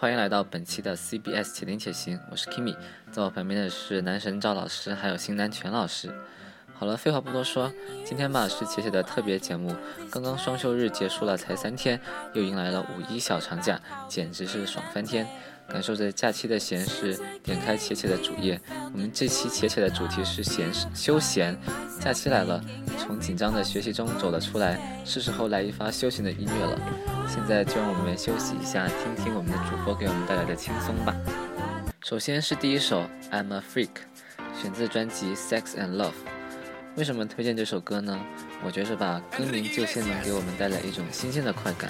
欢迎来到本期的 CBS 且听且行，我是 Kimi，在我旁边的是男神赵老师，还有新男全老师。好了，废话不多说，今天吧是且且的特别节目，刚刚双休日结束了，才三天，又迎来了五一小长假，简直是爽翻天！感受着假期的闲适，点开且且的主页，我们这期且且的主题是闲休闲，假期来了，从紧张的学习中走了出来，是时候来一发休闲的音乐了。现在就让我们休息一下，听听我们的主播给我们带来的轻松吧。首先是第一首《I'm a Freak》，选自专辑《Sex and Love》。为什么推荐这首歌呢？我觉着吧，歌名就先能给我们带来一种新鲜的快感。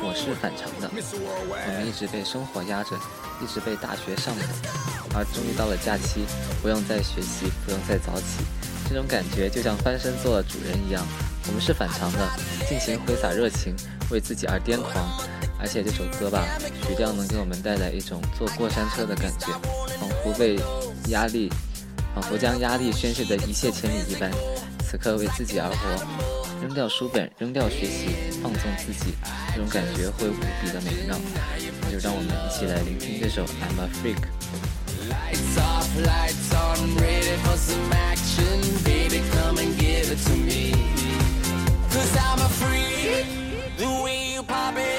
我是反常的，我们一直被生活压着，一直被大学上头，而终于到了假期，不用再学习，不用再早起，这种感觉就像翻身做了主人一样。我们是反常的，尽情挥洒热情，为自己而癫狂。而且这首歌吧，曲调能给我们带来一种坐过山车的感觉，仿佛被压力。仿佛将压力宣泄得一泻千里一般，此刻为自己而活，扔掉书本，扔掉学习，放纵自己，这种感觉会无比的美妙。那就让我们一起来聆听这首《I'm a Freak》。Lights off, lights on, ready for some action. Baby, come and give it to me. Cause I'm a freak. The way you pop it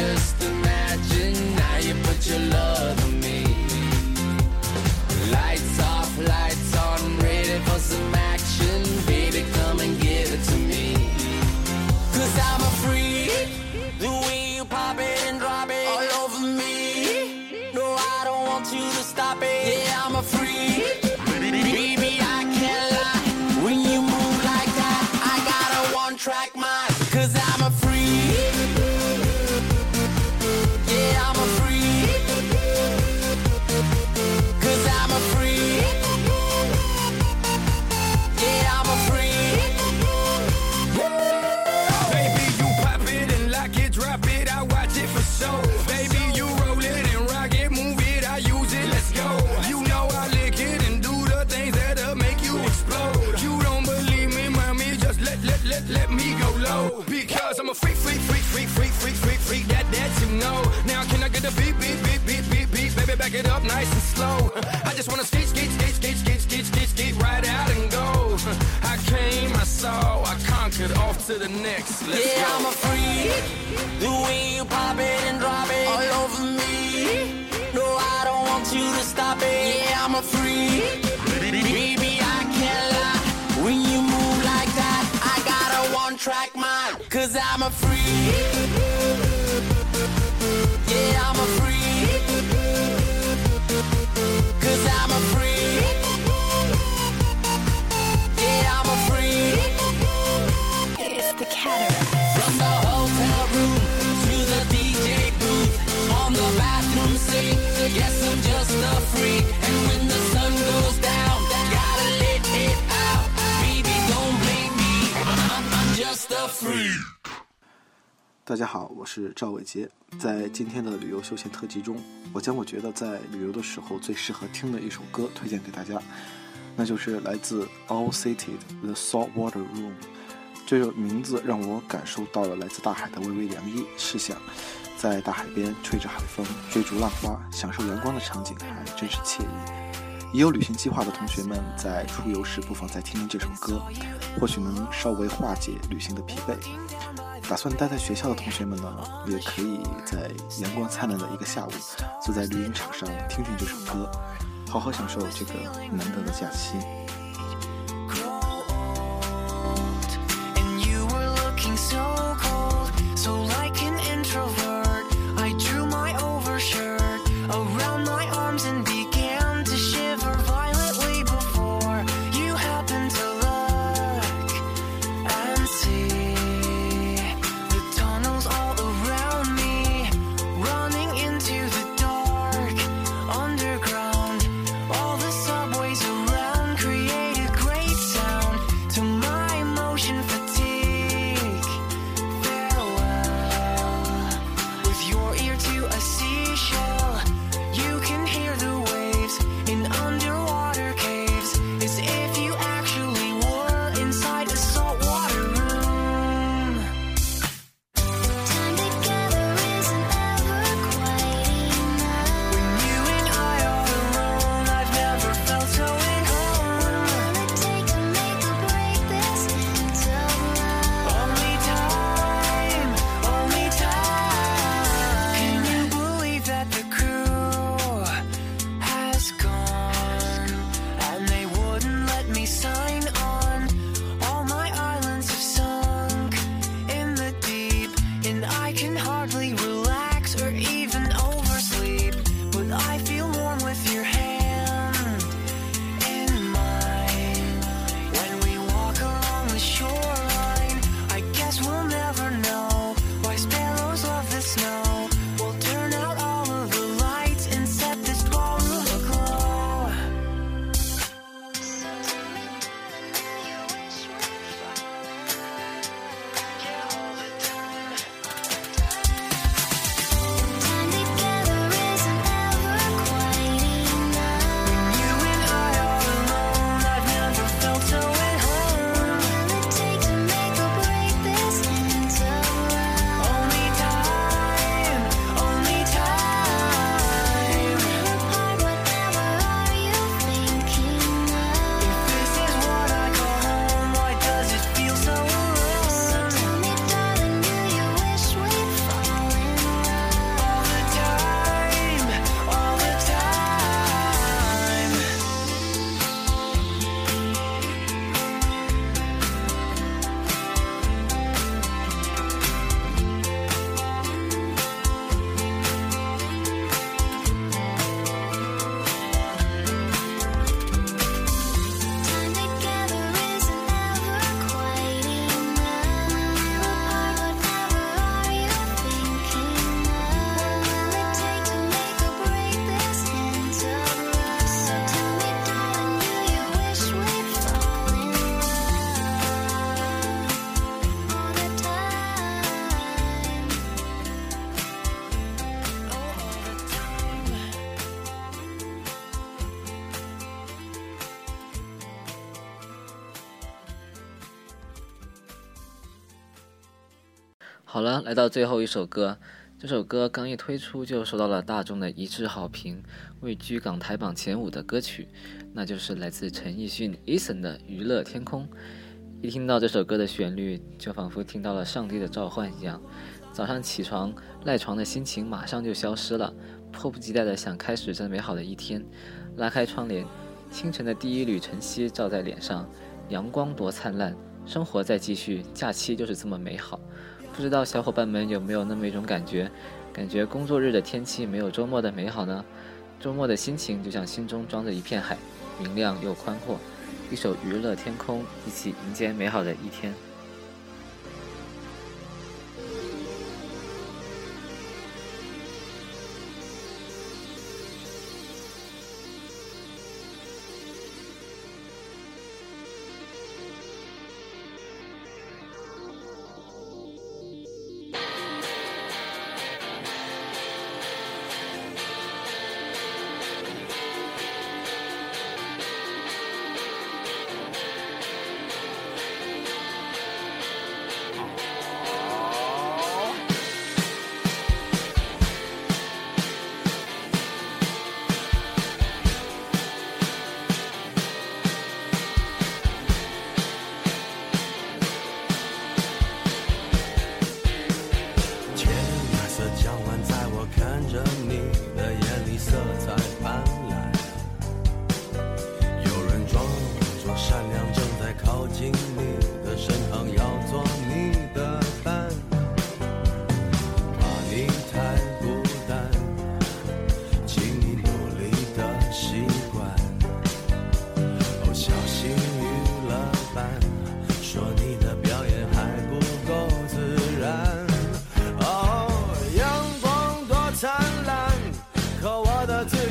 just imagine. How you put your love to the beat, beat, beat, beat, beat, beat. Baby, back it up nice and slow. I just wanna skate, skate, skate, skate, skate, skate, skate, skate right out and go. I came, I saw, I conquered. Off to the next. Let's yeah, go. I'm a freak. The way you pop it and drop it all over me. No, I don't want you to stop it. Yeah, I'm a freak. Baby, I can't lie. When you move like that, I got a one-track mind. Cause I'm a freak. 我是赵伟杰。在今天的旅游休闲特辑中，我将我觉得在旅游的时候最适合听的一首歌推荐给大家，那就是来自 All City 的《The Saltwater Room》。这首名字让我感受到了来自大海的微微凉意。试想，在大海边吹着海风，追逐浪花，享受阳光的场景还真是惬意。也有旅行计划的同学们在出游时不妨再听听这首歌，或许能稍微化解旅行的疲惫。打算待在学校的同学们呢，也可以在阳光灿烂的一个下午，坐在绿茵场上听听这首歌，好好享受这个难得的假期。Can hardly relax or even oversleep. But I feel 好了，来到最后一首歌，这首歌刚一推出就受到了大众的一致好评，位居港台榜前五的歌曲，那就是来自陈奕迅 Eason 的《娱乐天空》。一听到这首歌的旋律，就仿佛听到了上帝的召唤一样，早上起床赖床的心情马上就消失了，迫不及待的想开始这美好的一天。拉开窗帘，清晨的第一缕晨曦照在脸上，阳光多灿烂，生活在继续，假期就是这么美好。不知道小伙伴们有没有那么一种感觉，感觉工作日的天气没有周末的美好呢？周末的心情就像心中装着一片海，明亮又宽阔。一首《娱乐天空》，一起迎接美好的一天。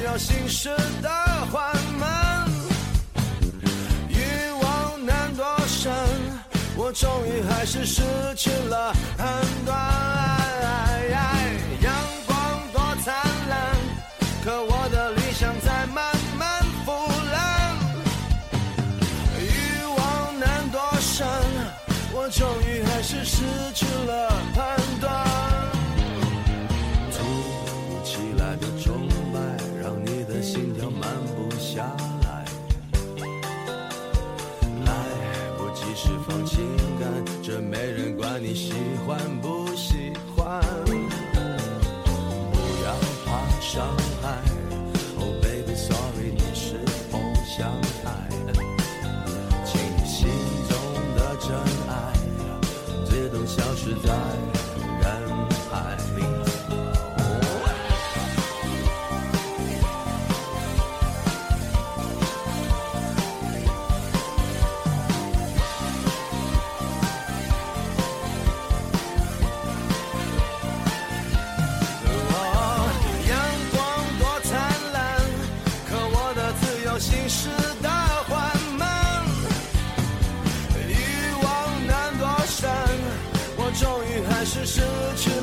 的自由行驶的缓慢，欲望难多深，我终于还是失去了判断。阳光多灿烂，可我的理想在慢慢腐烂。欲望难多深，我终于还是失去了还是失去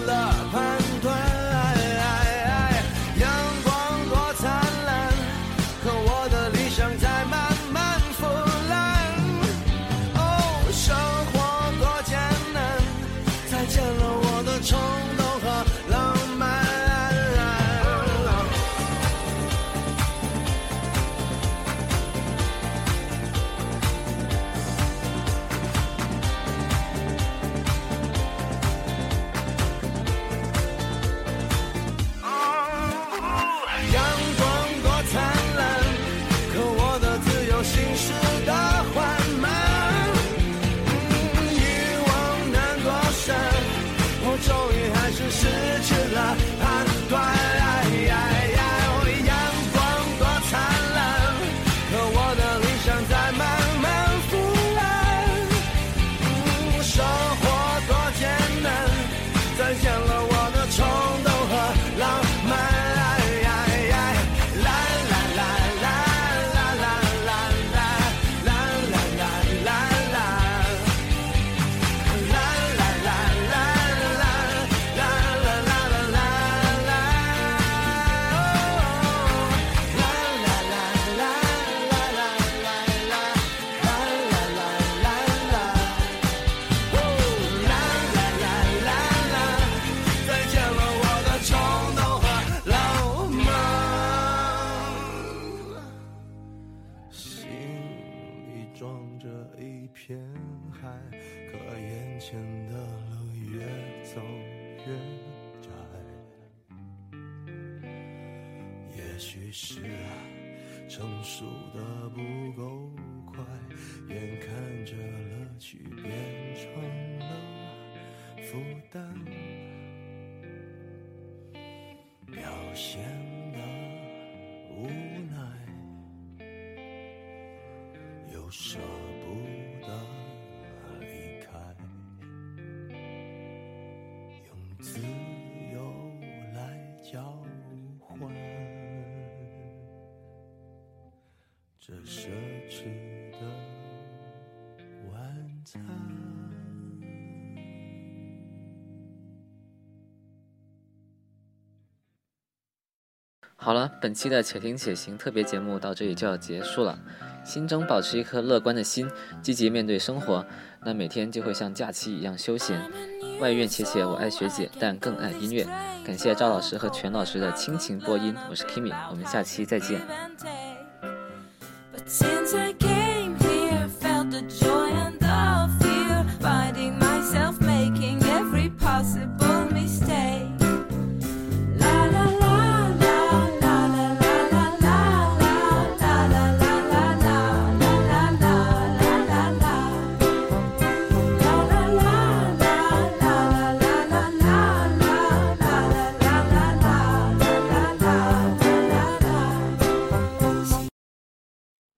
负担，表现的无奈，有时候好了，本期的且听且行特别节目到这里就要结束了。心中保持一颗乐观的心，积极面对生活，那每天就会像假期一样休闲。外院且且，我爱学姐，但更爱音乐。感谢赵老师和全老师的倾情播音，我是 Kimi，我们下期再见。